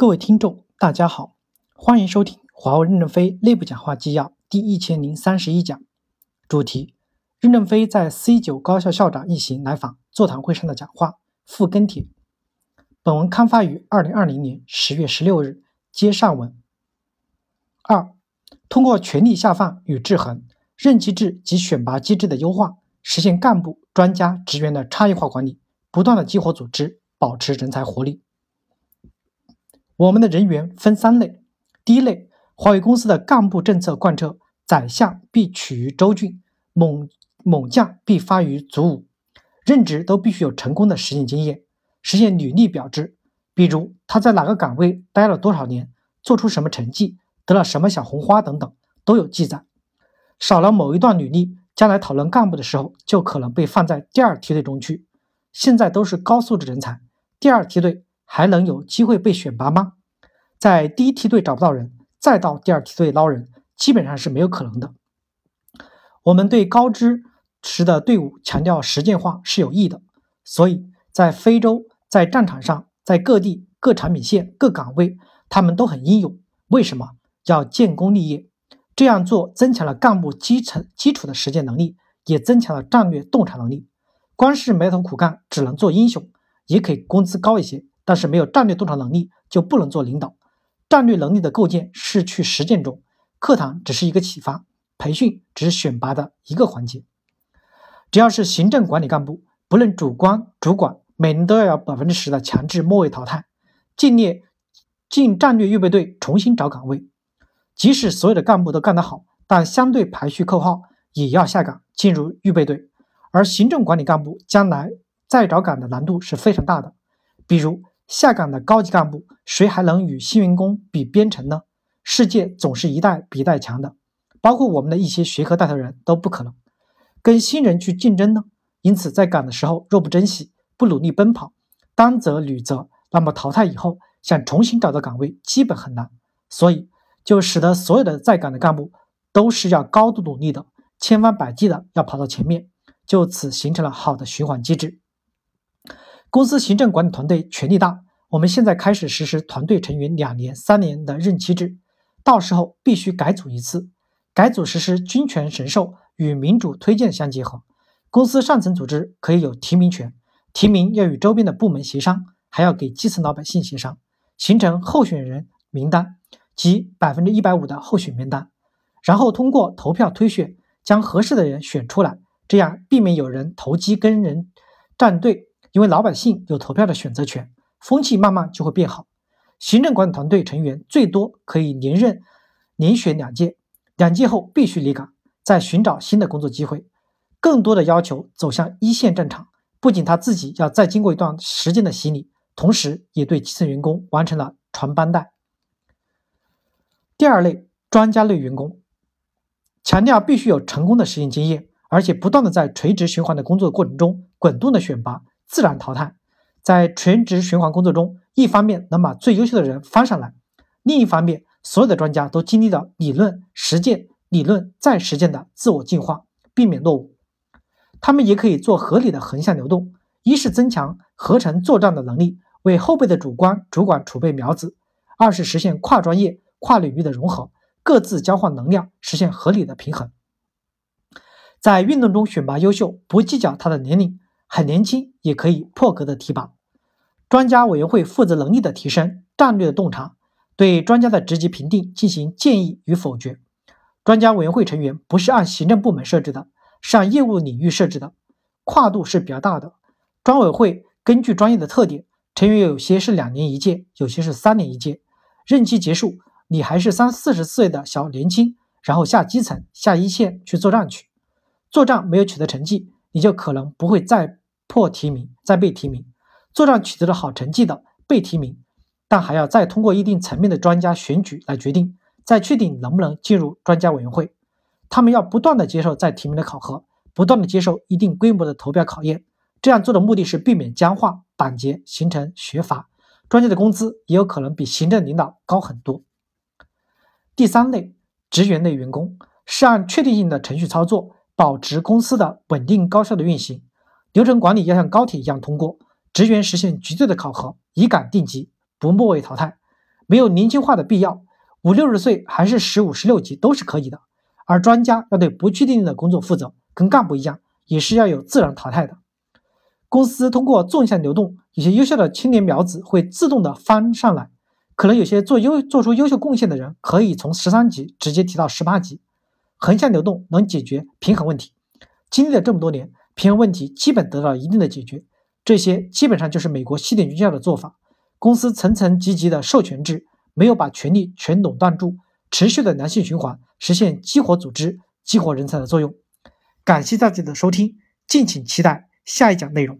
各位听众，大家好，欢迎收听华为任正非内部讲话纪要第一千零三十一讲，主题：任正非在 C 九高校校长一行来访座谈会上的讲话附跟帖。本文刊发于二零二零年十月十六日，接上文。二，通过权力下放与制衡、任期制及选拔机制的优化，实现干部、专家、职员的差异化管理，不断的激活组织，保持人才活力。我们的人员分三类：第一类，华为公司的干部政策贯彻“宰相必取于州郡，猛猛将必发于卒伍”，任职都必须有成功的实践经验，实现履历表制。比如他在哪个岗位待了多少年，做出什么成绩，得了什么小红花等等，都有记载。少了某一段履历，将来讨论干部的时候，就可能被放在第二梯队中去。现在都是高素质人才，第二梯队。还能有机会被选拔吗？在第一梯队找不到人，再到第二梯队捞人，基本上是没有可能的。我们对高知识的队伍强调实践化是有益的，所以在非洲、在战场上、在各地各产品线各岗位，他们都很英勇。为什么要建功立业？这样做增强了干部基层基础的实践能力，也增强了战略洞察能力。光是埋头苦干，只能做英雄，也可以工资高一些。但是没有战略洞察能力就不能做领导。战略能力的构建是去实践中，课堂只是一个启发，培训只是选拔的一个环节。只要是行政管理干部，不论主官、主管，每年都要有百分之十的强制末位淘汰，进列进战略预备队，重新找岗位。即使所有的干部都干得好，但相对排序扣号，也要下岗进入预备队。而行政管理干部将来再找岗的难度是非常大的，比如。下岗的高级干部，谁还能与新员工比编程呢？世界总是一代比一代强的，包括我们的一些学科带头人都不可能跟新人去竞争呢。因此，在岗的时候若不珍惜，不努力奔跑，当责履责，那么淘汰以后想重新找到岗位基本很难。所以，就使得所有的在岗的干部都是要高度努力的，千方百计的要跑到前面，就此形成了好的循环机制。公司行政管理团队权力大，我们现在开始实施团队成员两年、三年的任期制，到时候必须改组一次。改组实施军权神授与民主推荐相结合。公司上层组织可以有提名权，提名要与周边的部门协商，还要给基层老百姓协商，形成候选人名单及百分之一百五的候选名单，然后通过投票推选，将合适的人选出来，这样避免有人投机跟人站队。因为老百姓有投票的选择权，风气慢慢就会变好。行政管理团队成员最多可以连任、连选两届，两届后必须离岗，再寻找新的工作机会。更多的要求走向一线战场，不仅他自己要再经过一段时间的洗礼，同时也对基层员工完成了传帮带。第二类专家类员工，强调必须有成功的实践经验，而且不断的在垂直循环的工作过程中滚动的选拔。自然淘汰，在全职循环工作中，一方面能把最优秀的人翻上来，另一方面，所有的专家都经历了理论实践、理论再实践的自我进化，避免落伍。他们也可以做合理的横向流动，一是增强合成作战的能力，为后备的主官、主管储备苗子；二是实现跨专业、跨领域的融合，各自交换能量，实现合理的平衡。在运动中选拔优秀，不计较他的年龄。很年轻也可以破格的提拔，专家委员会负责能力的提升，战略的洞察，对专家的职级评定进行建议与否决。专家委员会成员不是按行政部门设置的，是按业务领域设置的，跨度是比较大的。专委会根据专业的特点，成员有些是两年一届，有些是三年一届。任期结束，你还是三四十岁的小年轻，然后下基层、下一线去作战去，作战没有取得成绩，你就可能不会再。破提名再被提名，作战取得了好成绩的被提名，但还要再通过一定层面的专家选举来决定，再确定能不能进入专家委员会。他们要不断的接受再提名的考核，不断的接受一定规模的投标考验。这样做的目的是避免僵化板结，形成学阀。专家的工资也有可能比行政领导高很多。第三类职员类员工是按确定性的程序操作，保持公司的稳定高效的运行。流程管理要像高铁一样通过，职员实现绝对的考核，以岗定级，不末位淘汰。没有年轻化的必要，五六十岁还是十五、十六级都是可以的。而专家要对不确定的工作负责，跟干部一样，也是要有自然淘汰的。公司通过纵向流动，有些优秀的青年苗子会自动的翻上来，可能有些做优做出优秀贡献的人，可以从十三级直接提到十八级。横向流动能解决平衡问题，经历了这么多年，偏问题基本得到一定的解决。这些基本上就是美国西点军校的做法，公司层层级级的授权制，没有把权力全垄断住，持续的良性循环，实现激活组织、激活人才的作用。感谢大家的收听，敬请期待下一讲内容。